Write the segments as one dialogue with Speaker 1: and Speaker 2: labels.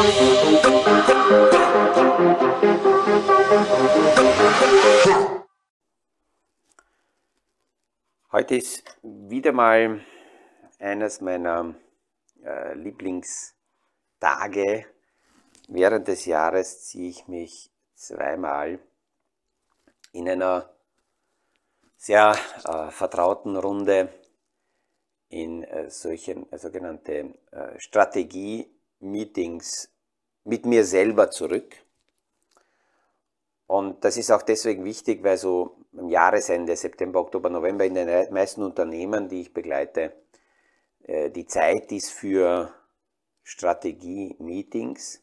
Speaker 1: Heute ist wieder mal eines meiner äh, Lieblingstage. Während des Jahres ziehe ich mich zweimal in einer sehr äh, vertrauten Runde in äh, solchen äh, sogenannte äh, Strategie-Meetings mit mir selber zurück. Und das ist auch deswegen wichtig, weil so am Jahresende, September, Oktober, November, in den meisten Unternehmen, die ich begleite, äh, die Zeit ist für Strategie-Meetings.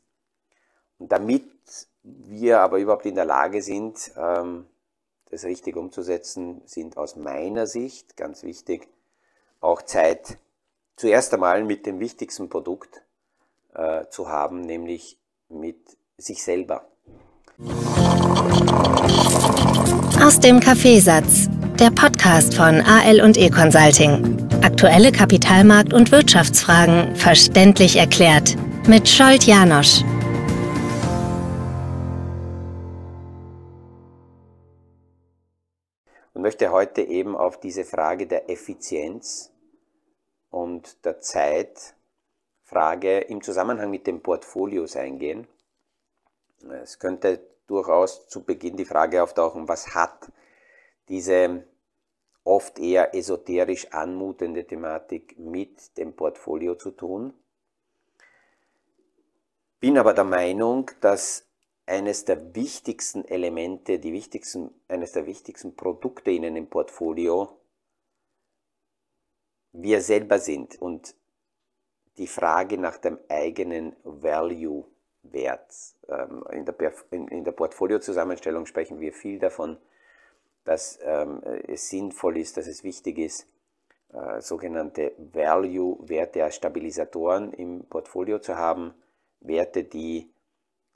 Speaker 1: Und damit wir aber überhaupt in der Lage sind, ähm, das richtig umzusetzen, sind aus meiner Sicht ganz wichtig auch Zeit zuerst einmal mit dem wichtigsten Produkt äh, zu haben, nämlich mit sich selber.
Speaker 2: Aus dem Kaffeesatz, der Podcast von AL und E Consulting. Aktuelle Kapitalmarkt- und Wirtschaftsfragen verständlich erklärt mit Scholt Janosch.
Speaker 1: Und möchte heute eben auf diese Frage der Effizienz und der Zeitfrage im Zusammenhang mit den Portfolios eingehen. Es könnte durchaus zu Beginn die Frage auftauchen, was hat diese oft eher esoterisch anmutende Thematik mit dem Portfolio zu tun. Bin aber der Meinung, dass eines der wichtigsten Elemente, die wichtigsten, eines der wichtigsten Produkte in einem Portfolio wir selber sind und die Frage nach dem eigenen Value Wert. Ähm, in der, in der Portfoliozusammenstellung sprechen wir viel davon, dass ähm, es sinnvoll ist, dass es wichtig ist, äh, sogenannte Value-Werte als Stabilisatoren im Portfolio zu haben, Werte, die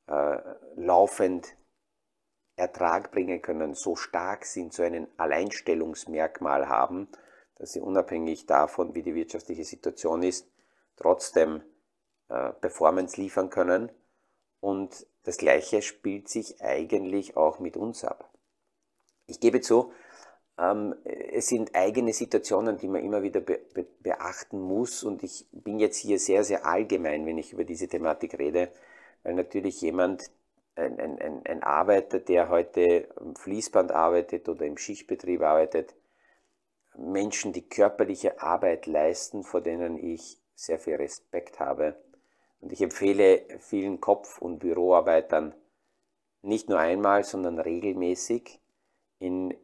Speaker 1: äh, laufend Ertrag bringen können, so stark sind, so ein Alleinstellungsmerkmal haben, dass sie unabhängig davon, wie die wirtschaftliche Situation ist, trotzdem äh, Performance liefern können und das Gleiche spielt sich eigentlich auch mit uns ab. Ich gebe zu, ähm, es sind eigene Situationen, die man immer wieder be be beachten muss. Und ich bin jetzt hier sehr, sehr allgemein, wenn ich über diese Thematik rede, weil natürlich jemand, ein, ein, ein Arbeiter, der heute am Fließband arbeitet oder im Schichtbetrieb arbeitet, Menschen, die körperliche Arbeit leisten, vor denen ich sehr viel Respekt habe, und ich empfehle vielen Kopf- und Büroarbeitern nicht nur einmal, sondern regelmäßig in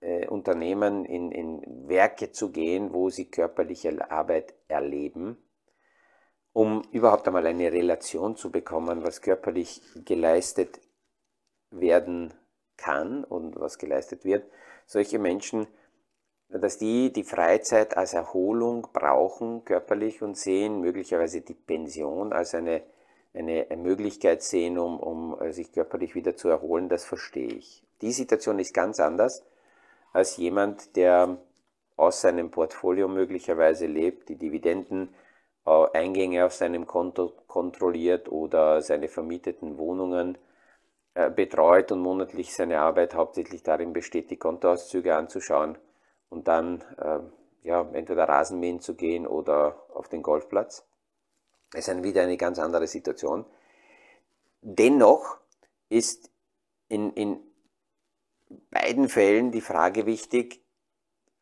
Speaker 1: äh, Unternehmen, in, in Werke zu gehen, wo sie körperliche Arbeit erleben, um überhaupt einmal eine Relation zu bekommen, was körperlich geleistet werden kann und was geleistet wird. Solche Menschen dass die die Freizeit als Erholung brauchen, körperlich und sehen, möglicherweise die Pension als eine, eine Möglichkeit sehen, um, um äh, sich körperlich wieder zu erholen, das verstehe ich. Die Situation ist ganz anders als jemand, der aus seinem Portfolio möglicherweise lebt, die Dividenden, äh, Eingänge auf seinem Konto kontrolliert oder seine vermieteten Wohnungen äh, betreut und monatlich seine Arbeit hauptsächlich darin besteht, die Kontoauszüge anzuschauen und dann äh, ja, entweder Rasenmähen zu gehen oder auf den Golfplatz. Es ist dann wieder eine ganz andere Situation. Dennoch ist in, in beiden Fällen die Frage wichtig,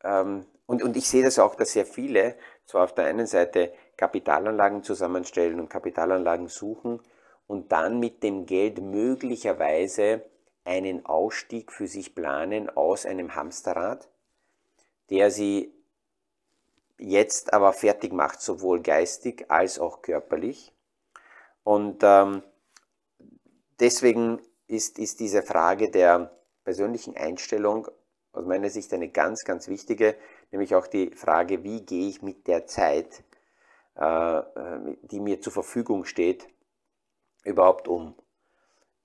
Speaker 1: ähm, und, und ich sehe das auch, dass sehr viele zwar auf der einen Seite Kapitalanlagen zusammenstellen und Kapitalanlagen suchen und dann mit dem Geld möglicherweise einen Ausstieg für sich planen aus einem Hamsterrad der sie jetzt aber fertig macht, sowohl geistig als auch körperlich. Und ähm, deswegen ist, ist diese Frage der persönlichen Einstellung aus meiner Sicht eine ganz, ganz wichtige, nämlich auch die Frage, wie gehe ich mit der Zeit, äh, die mir zur Verfügung steht, überhaupt um.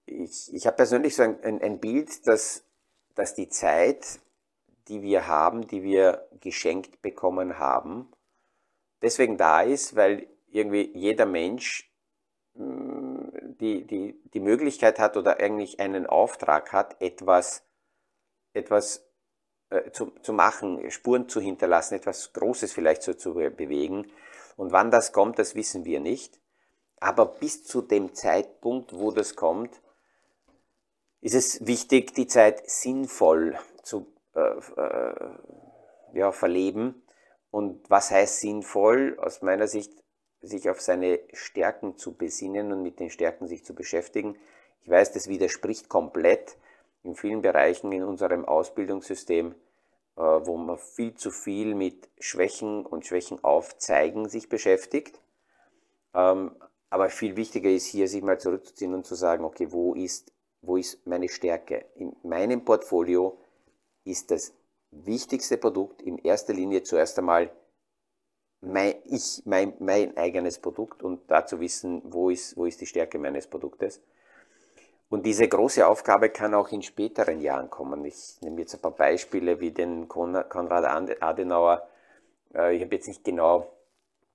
Speaker 1: Ich, ich habe persönlich so ein, ein, ein Bild, dass, dass die Zeit die wir haben, die wir geschenkt bekommen haben, deswegen da ist, weil irgendwie jeder Mensch mm, die, die, die Möglichkeit hat oder eigentlich einen Auftrag hat, etwas, etwas äh, zu, zu machen, Spuren zu hinterlassen, etwas Großes vielleicht so zu bewegen. Und wann das kommt, das wissen wir nicht. Aber bis zu dem Zeitpunkt, wo das kommt, ist es wichtig, die Zeit sinnvoll zu ja, verleben. Und was heißt sinnvoll? Aus meiner Sicht, sich auf seine Stärken zu besinnen und mit den Stärken sich zu beschäftigen. Ich weiß, das widerspricht komplett in vielen Bereichen in unserem Ausbildungssystem, äh, wo man viel zu viel mit Schwächen und Schwächen aufzeigen sich beschäftigt. Ähm, aber viel wichtiger ist hier, sich mal zurückzuziehen und zu sagen, okay, wo ist, wo ist meine Stärke? In meinem Portfolio ist das wichtigste Produkt in erster Linie zuerst einmal mein, ich, mein, mein eigenes Produkt und dazu wissen, wo ist, wo ist die Stärke meines Produktes. Und diese große Aufgabe kann auch in späteren Jahren kommen. Ich nehme jetzt ein paar Beispiele wie den Konrad Adenauer. Äh, ich habe jetzt nicht genau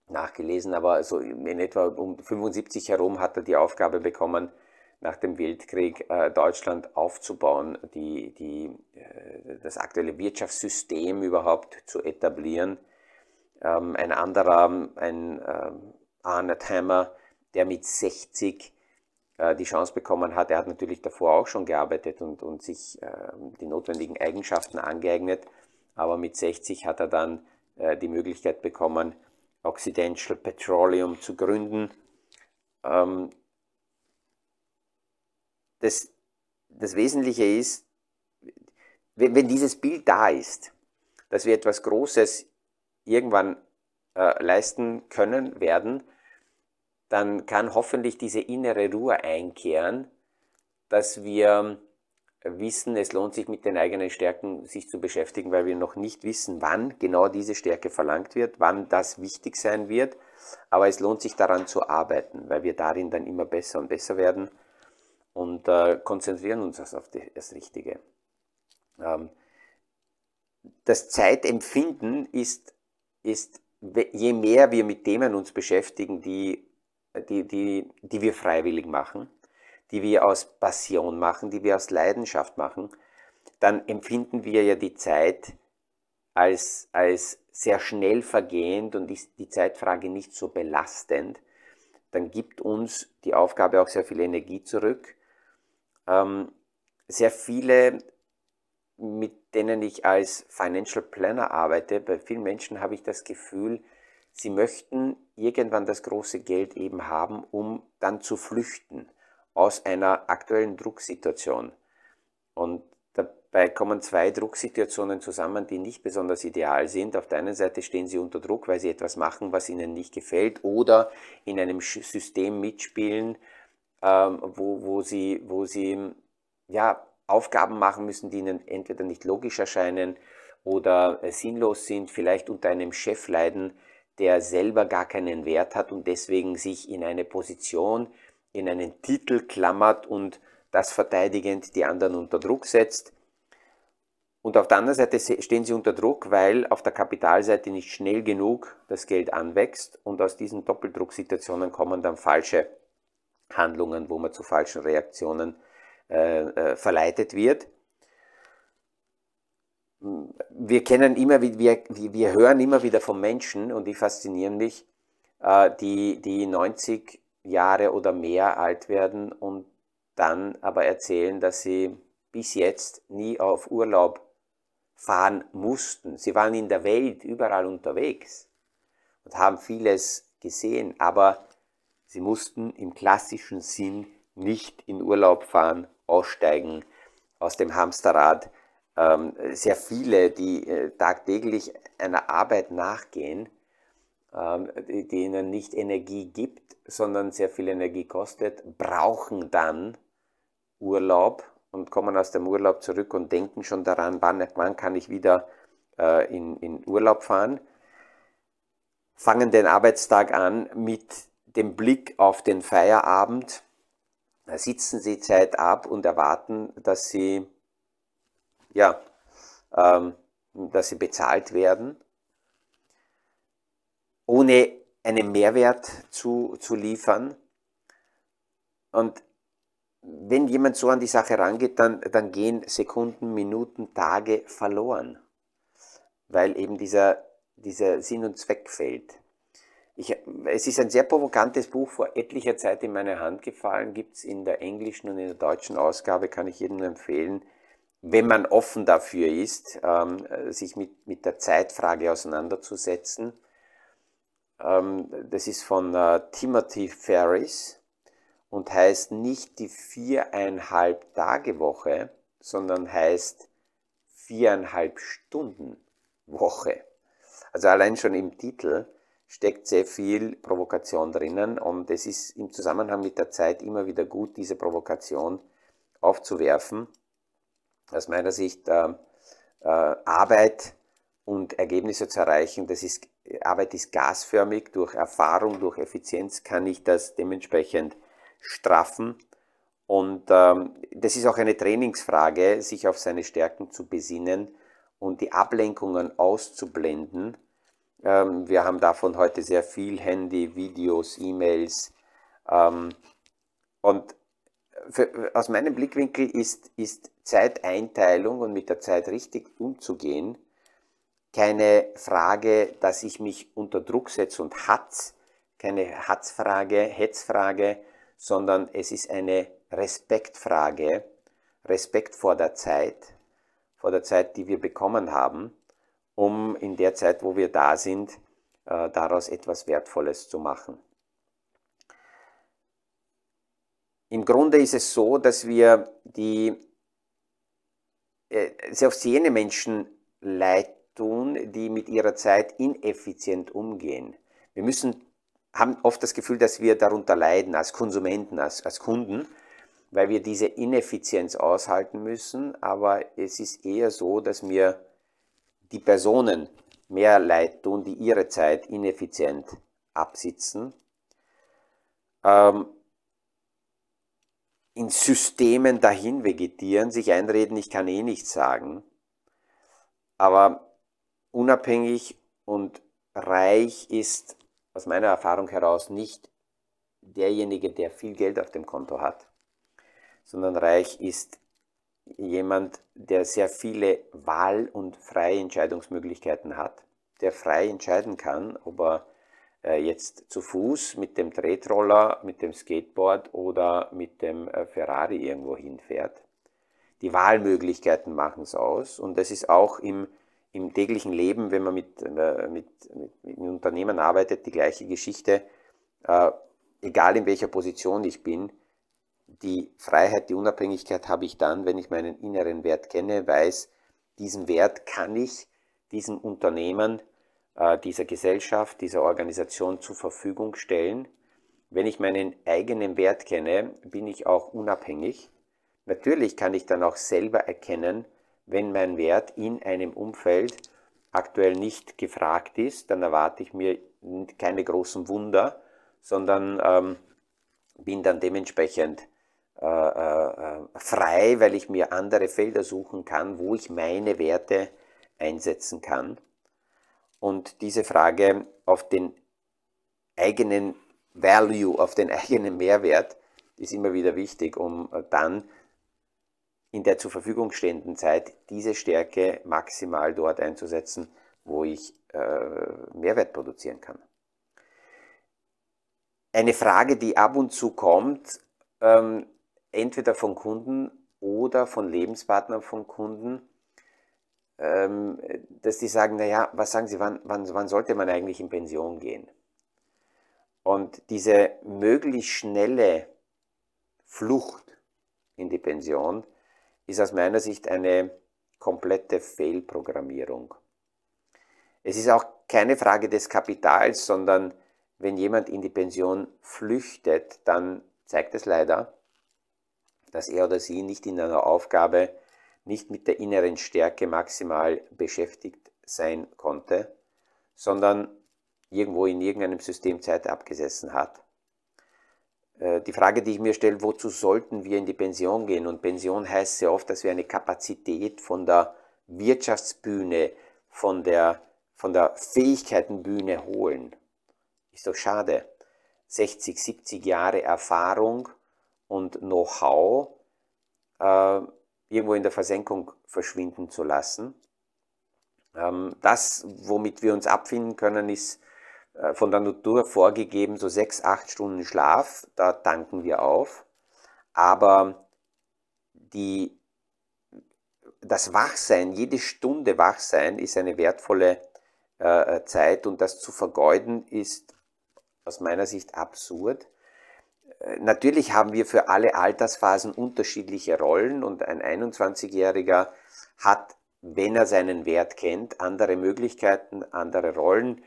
Speaker 1: nachgelesen, aber so in etwa um 75 herum hat er die Aufgabe bekommen, nach dem Weltkrieg äh, Deutschland aufzubauen, die, die, äh, das aktuelle Wirtschaftssystem überhaupt zu etablieren. Ähm, ein anderer, ein ähm, Arnett Hammer, der mit 60 äh, die Chance bekommen hat, er hat natürlich davor auch schon gearbeitet und, und sich ähm, die notwendigen Eigenschaften angeeignet, aber mit 60 hat er dann äh, die Möglichkeit bekommen, Occidental Petroleum zu gründen. Ähm, das, das Wesentliche ist, wenn, wenn dieses Bild da ist, dass wir etwas Großes irgendwann äh, leisten können, werden, dann kann hoffentlich diese innere Ruhe einkehren, dass wir wissen, es lohnt sich mit den eigenen Stärken sich zu beschäftigen, weil wir noch nicht wissen, wann genau diese Stärke verlangt wird, wann das wichtig sein wird. Aber es lohnt sich daran zu arbeiten, weil wir darin dann immer besser und besser werden und äh, konzentrieren uns auf die, das Richtige. Ähm, das Zeitempfinden ist, ist, je mehr wir mit Themen uns beschäftigen, die, die, die, die wir freiwillig machen, die wir aus Passion machen, die wir aus Leidenschaft machen, dann empfinden wir ja die Zeit als, als sehr schnell vergehend und ist die Zeitfrage nicht so belastend. Dann gibt uns die Aufgabe auch sehr viel Energie zurück. Ähm, sehr viele, mit denen ich als Financial Planner arbeite, bei vielen Menschen habe ich das Gefühl, sie möchten irgendwann das große Geld eben haben, um dann zu flüchten aus einer aktuellen Drucksituation. Und dabei kommen zwei Drucksituationen zusammen, die nicht besonders ideal sind. Auf der einen Seite stehen sie unter Druck, weil sie etwas machen, was ihnen nicht gefällt, oder in einem System mitspielen, ähm, wo, wo sie, wo sie ja, Aufgaben machen müssen, die ihnen entweder nicht logisch erscheinen oder äh, sinnlos sind, vielleicht unter einem Chef leiden, der selber gar keinen Wert hat und deswegen sich in eine Position in einen Titel klammert und das verteidigend die anderen unter Druck setzt. Und auf der anderen Seite stehen sie unter Druck, weil auf der Kapitalseite nicht schnell genug das Geld anwächst und aus diesen Doppeldrucksituationen kommen dann falsche Handlungen, wo man zu falschen Reaktionen äh, äh, verleitet wird. Wir kennen immer, wir, wir hören immer wieder von Menschen und die faszinieren mich, äh, die, die 90 Jahre oder mehr alt werden und dann aber erzählen, dass sie bis jetzt nie auf Urlaub fahren mussten. Sie waren in der Welt überall unterwegs und haben vieles gesehen, aber sie mussten im klassischen Sinn nicht in Urlaub fahren, aussteigen aus dem Hamsterrad. Ähm, sehr viele, die äh, tagtäglich einer Arbeit nachgehen, ähm, die ihnen nicht Energie gibt, sondern sehr viel Energie kostet, brauchen dann Urlaub und kommen aus dem Urlaub zurück und denken schon daran, wann, wann kann ich wieder äh, in, in Urlaub fahren, fangen den Arbeitstag an mit dem Blick auf den Feierabend, sitzen sie Zeit ab und erwarten, dass sie, ja, ähm, dass sie bezahlt werden ohne einen Mehrwert zu, zu liefern. Und wenn jemand so an die Sache rangeht, dann, dann gehen Sekunden, Minuten, Tage verloren, weil eben dieser, dieser Sinn und Zweck fehlt. Ich, es ist ein sehr provokantes Buch, vor etlicher Zeit in meine Hand gefallen, gibt es in der englischen und in der deutschen Ausgabe, kann ich jedem empfehlen, wenn man offen dafür ist, ähm, sich mit, mit der Zeitfrage auseinanderzusetzen. Ähm, das ist von äh, Timothy Ferris und heißt nicht die viereinhalb Tage Woche, sondern heißt viereinhalb Stunden Woche. Also allein schon im Titel steckt sehr viel Provokation drinnen und es ist im Zusammenhang mit der Zeit immer wieder gut, diese Provokation aufzuwerfen. Aus meiner Sicht äh, äh, Arbeit und Ergebnisse zu erreichen, das ist, Arbeit ist gasförmig, durch Erfahrung, durch Effizienz kann ich das dementsprechend straffen. Und ähm, das ist auch eine Trainingsfrage, sich auf seine Stärken zu besinnen und die Ablenkungen auszublenden ähm, wir haben davon heute sehr viel Handy, Videos, E-Mails. Ähm, und für, aus meinem Blickwinkel ist, ist Zeiteinteilung und mit der Zeit richtig umzugehen keine Frage, dass ich mich unter Druck setze und hatz, keine Hatzfrage, Hetzfrage, sondern es ist eine Respektfrage, Respekt vor der Zeit, vor der Zeit, die wir bekommen haben um in der Zeit, wo wir da sind, äh, daraus etwas Wertvolles zu machen. Im Grunde ist es so, dass wir die, äh, selbst jene Menschen leid tun, die mit ihrer Zeit ineffizient umgehen. Wir müssen, haben oft das Gefühl, dass wir darunter leiden als Konsumenten, als, als Kunden, weil wir diese Ineffizienz aushalten müssen. Aber es ist eher so, dass wir die Personen mehr Leid tun, die ihre Zeit ineffizient absitzen, ähm, in Systemen dahin vegetieren, sich einreden, ich kann eh nichts sagen, aber unabhängig und reich ist aus meiner Erfahrung heraus nicht derjenige, der viel Geld auf dem Konto hat, sondern reich ist jemand, der sehr viele Wahl- und freie Entscheidungsmöglichkeiten hat, der frei entscheiden kann, ob er äh, jetzt zu Fuß mit dem Tretroller, mit dem Skateboard oder mit dem äh, Ferrari irgendwo hinfährt. Die Wahlmöglichkeiten machen es aus und das ist auch im, im täglichen Leben, wenn man mit, äh, mit, mit, mit Unternehmen arbeitet, die gleiche Geschichte. egal in welcher Position ich bin, die Freiheit, die Unabhängigkeit habe ich dann, wenn ich meinen inneren Wert kenne, weiß, diesen Wert kann ich diesem Unternehmen, äh, dieser Gesellschaft, dieser Organisation zur Verfügung stellen. Wenn ich meinen eigenen Wert kenne, bin ich auch unabhängig. Natürlich kann ich dann auch selber erkennen, wenn mein Wert in einem Umfeld aktuell nicht gefragt ist, dann erwarte ich mir keine großen Wunder, sondern ähm, bin dann dementsprechend äh, äh, frei, weil ich mir andere Felder suchen kann, wo ich meine Werte einsetzen kann. Und diese Frage auf den eigenen Value, auf den eigenen Mehrwert ist immer wieder wichtig, um dann in der zur Verfügung stehenden Zeit diese Stärke maximal dort einzusetzen, wo ich äh, Mehrwert produzieren kann. Eine Frage, die ab und zu kommt, ähm, entweder von Kunden oder von Lebenspartnern von Kunden, ähm, dass die sagen, naja, was sagen Sie, wann, wann, wann sollte man eigentlich in Pension gehen? Und diese möglichst schnelle Flucht in die Pension ist aus meiner Sicht eine komplette Fehlprogrammierung. Es ist auch keine Frage des Kapitals, sondern wenn jemand in die Pension flüchtet, dann zeigt es leider, dass er oder sie nicht in einer Aufgabe, nicht mit der inneren Stärke maximal beschäftigt sein konnte, sondern irgendwo in irgendeinem System Zeit abgesessen hat. Äh, die Frage, die ich mir stelle, wozu sollten wir in die Pension gehen? Und Pension heißt sehr oft, dass wir eine Kapazität von der Wirtschaftsbühne, von der, von der Fähigkeitenbühne holen. Ist doch schade. 60, 70 Jahre Erfahrung und Know-how äh, irgendwo in der Versenkung verschwinden zu lassen. Ähm, das, womit wir uns abfinden können, ist äh, von der Natur vorgegeben, so sechs, acht Stunden Schlaf, da tanken wir auf. Aber die, das Wachsein, jede Stunde Wachsein ist eine wertvolle äh, Zeit und das zu vergeuden ist aus meiner Sicht absurd. Äh, natürlich haben wir für alle Altersphasen unterschiedliche Rollen und ein 21-Jähriger hat, wenn er seinen Wert kennt, andere Möglichkeiten, andere Rollen.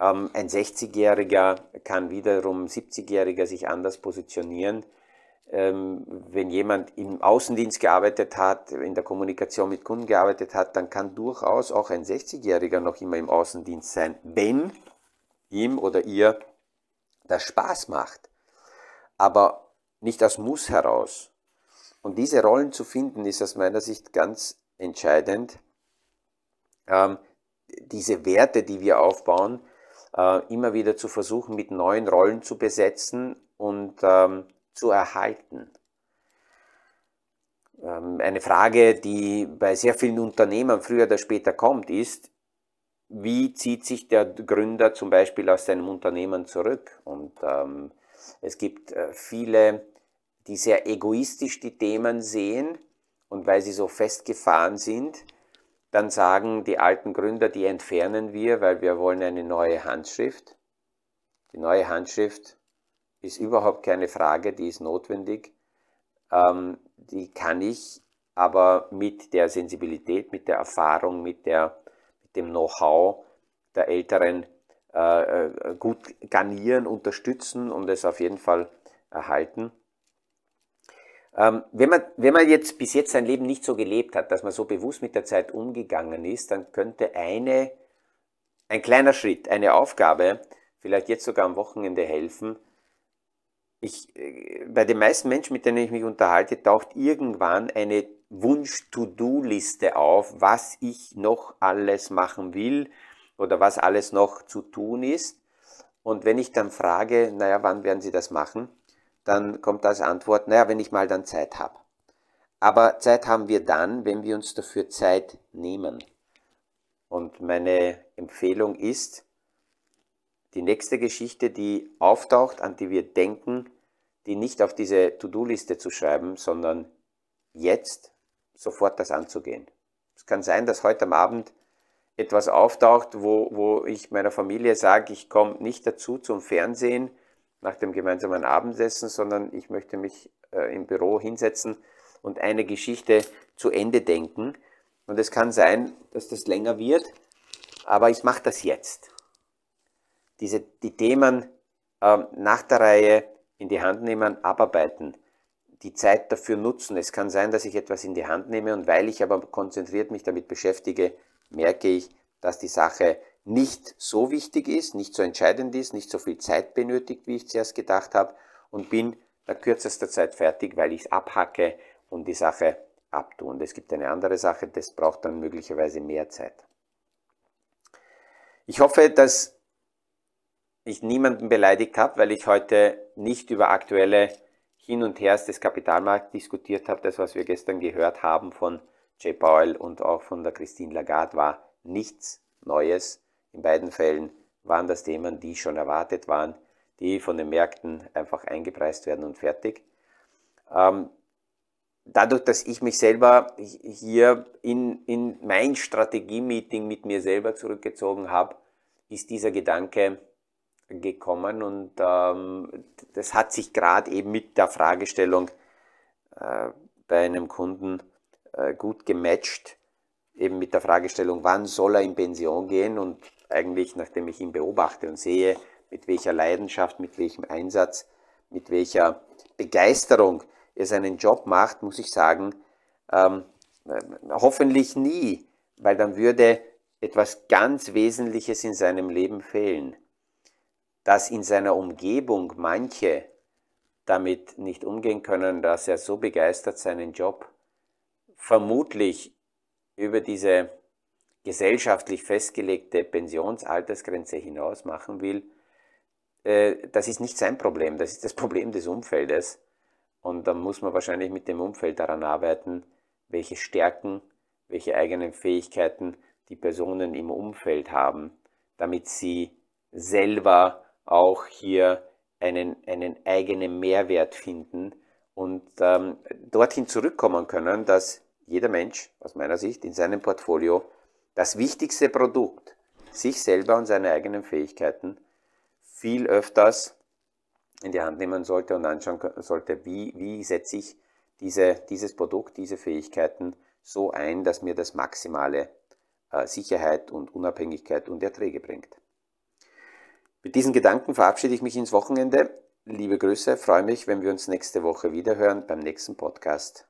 Speaker 1: Ähm, ein 60-Jähriger kann wiederum 70-Jähriger sich anders positionieren. Ähm, wenn jemand im Außendienst gearbeitet hat, in der Kommunikation mit Kunden gearbeitet hat, dann kann durchaus auch ein 60-Jähriger noch immer im Außendienst sein, wenn ihm oder ihr das Spaß macht, aber nicht aus Muss heraus. Und diese Rollen zu finden, ist aus meiner Sicht ganz entscheidend. Ähm, diese Werte, die wir aufbauen, äh, immer wieder zu versuchen, mit neuen Rollen zu besetzen und ähm, zu erhalten. Ähm, eine Frage, die bei sehr vielen Unternehmern früher oder später kommt, ist, wie zieht sich der Gründer zum Beispiel aus seinem Unternehmen zurück? Und ähm, es gibt äh, viele, die sehr egoistisch die Themen sehen und weil sie so festgefahren sind, dann sagen die alten Gründer, die entfernen wir, weil wir wollen eine neue Handschrift. Die neue Handschrift ist überhaupt keine Frage, die ist notwendig. Ähm, die kann ich aber mit der Sensibilität, mit der Erfahrung, mit, der, mit dem Know-how der Älteren äh, äh, gut garnieren, unterstützen und es auf jeden Fall erhalten. Ähm, wenn, man, wenn man jetzt bis jetzt sein Leben nicht so gelebt hat, dass man so bewusst mit der Zeit umgegangen ist, dann könnte eine, ein kleiner Schritt, eine Aufgabe, vielleicht jetzt sogar am Wochenende helfen, ich, äh, bei den meisten Menschen, mit denen ich mich unterhalte, taucht irgendwann eine Wunsch-To-Do-Liste auf, was ich noch alles machen will oder was alles noch zu tun ist. Und wenn ich dann frage, naja, wann werden Sie das machen, dann kommt als Antwort, naja, wenn ich mal dann Zeit habe. Aber Zeit haben wir dann, wenn wir uns dafür Zeit nehmen. Und meine Empfehlung ist, die nächste Geschichte, die auftaucht, an die wir denken, die nicht auf diese To-Do-Liste zu schreiben, sondern jetzt sofort das anzugehen. Es kann sein, dass heute am Abend etwas auftaucht, wo, wo ich meiner Familie sage, ich komme nicht dazu zum Fernsehen nach dem gemeinsamen Abendessen, sondern ich möchte mich äh, im Büro hinsetzen und eine Geschichte zu Ende denken. Und es kann sein, dass das länger wird, aber ich mache das jetzt diese, die Themen äh, nach der Reihe in die Hand nehmen, abarbeiten, die Zeit dafür nutzen. Es kann sein, dass ich etwas in die Hand nehme und weil ich aber konzentriert mich damit beschäftige, merke ich, dass die Sache nicht so wichtig ist, nicht so entscheidend ist, nicht so viel Zeit benötigt, wie ich zuerst gedacht habe und bin nach kürzester Zeit fertig, weil ich es abhacke und die Sache abtue. Und es gibt eine andere Sache, das braucht dann möglicherweise mehr Zeit. Ich hoffe, dass ich niemanden beleidigt habe, weil ich heute nicht über aktuelle Hin und Hers des Kapitalmarkts diskutiert habe. Das, was wir gestern gehört haben von Jay Powell und auch von der Christine Lagarde, war nichts Neues. In beiden Fällen waren das Themen, die schon erwartet waren, die von den Märkten einfach eingepreist werden und fertig. Ähm, dadurch, dass ich mich selber hier in, in mein Strategie-Meeting mit mir selber zurückgezogen habe, ist dieser Gedanke gekommen und ähm, das hat sich gerade eben mit der Fragestellung äh, bei einem Kunden gut gematcht, eben mit der Fragestellung, wann soll er in Pension gehen? Und eigentlich, nachdem ich ihn beobachte und sehe, mit welcher Leidenschaft, mit welchem Einsatz, mit welcher Begeisterung er seinen Job macht, muss ich sagen, ähm, äh, hoffentlich nie, weil dann würde etwas ganz Wesentliches in seinem Leben fehlen dass in seiner Umgebung manche damit nicht umgehen können, dass er so begeistert seinen Job vermutlich über diese gesellschaftlich festgelegte Pensionsaltersgrenze hinaus machen will, äh, das ist nicht sein Problem, das ist das Problem des Umfeldes. Und dann muss man wahrscheinlich mit dem Umfeld daran arbeiten, welche Stärken, welche eigenen Fähigkeiten die Personen im Umfeld haben, damit sie selber auch hier einen, einen eigenen Mehrwert finden und ähm, dorthin zurückkommen können, dass jeder Mensch aus meiner Sicht in seinem Portfolio das wichtigste Produkt, sich selber und seine eigenen Fähigkeiten, viel öfters in die Hand nehmen sollte und anschauen sollte, wie, wie setze ich diese, dieses Produkt, diese Fähigkeiten so ein, dass mir das maximale äh, Sicherheit und Unabhängigkeit und Erträge bringt. Mit diesen Gedanken verabschiede ich mich ins Wochenende. Liebe Grüße, freue mich, wenn wir uns nächste Woche wiederhören beim nächsten Podcast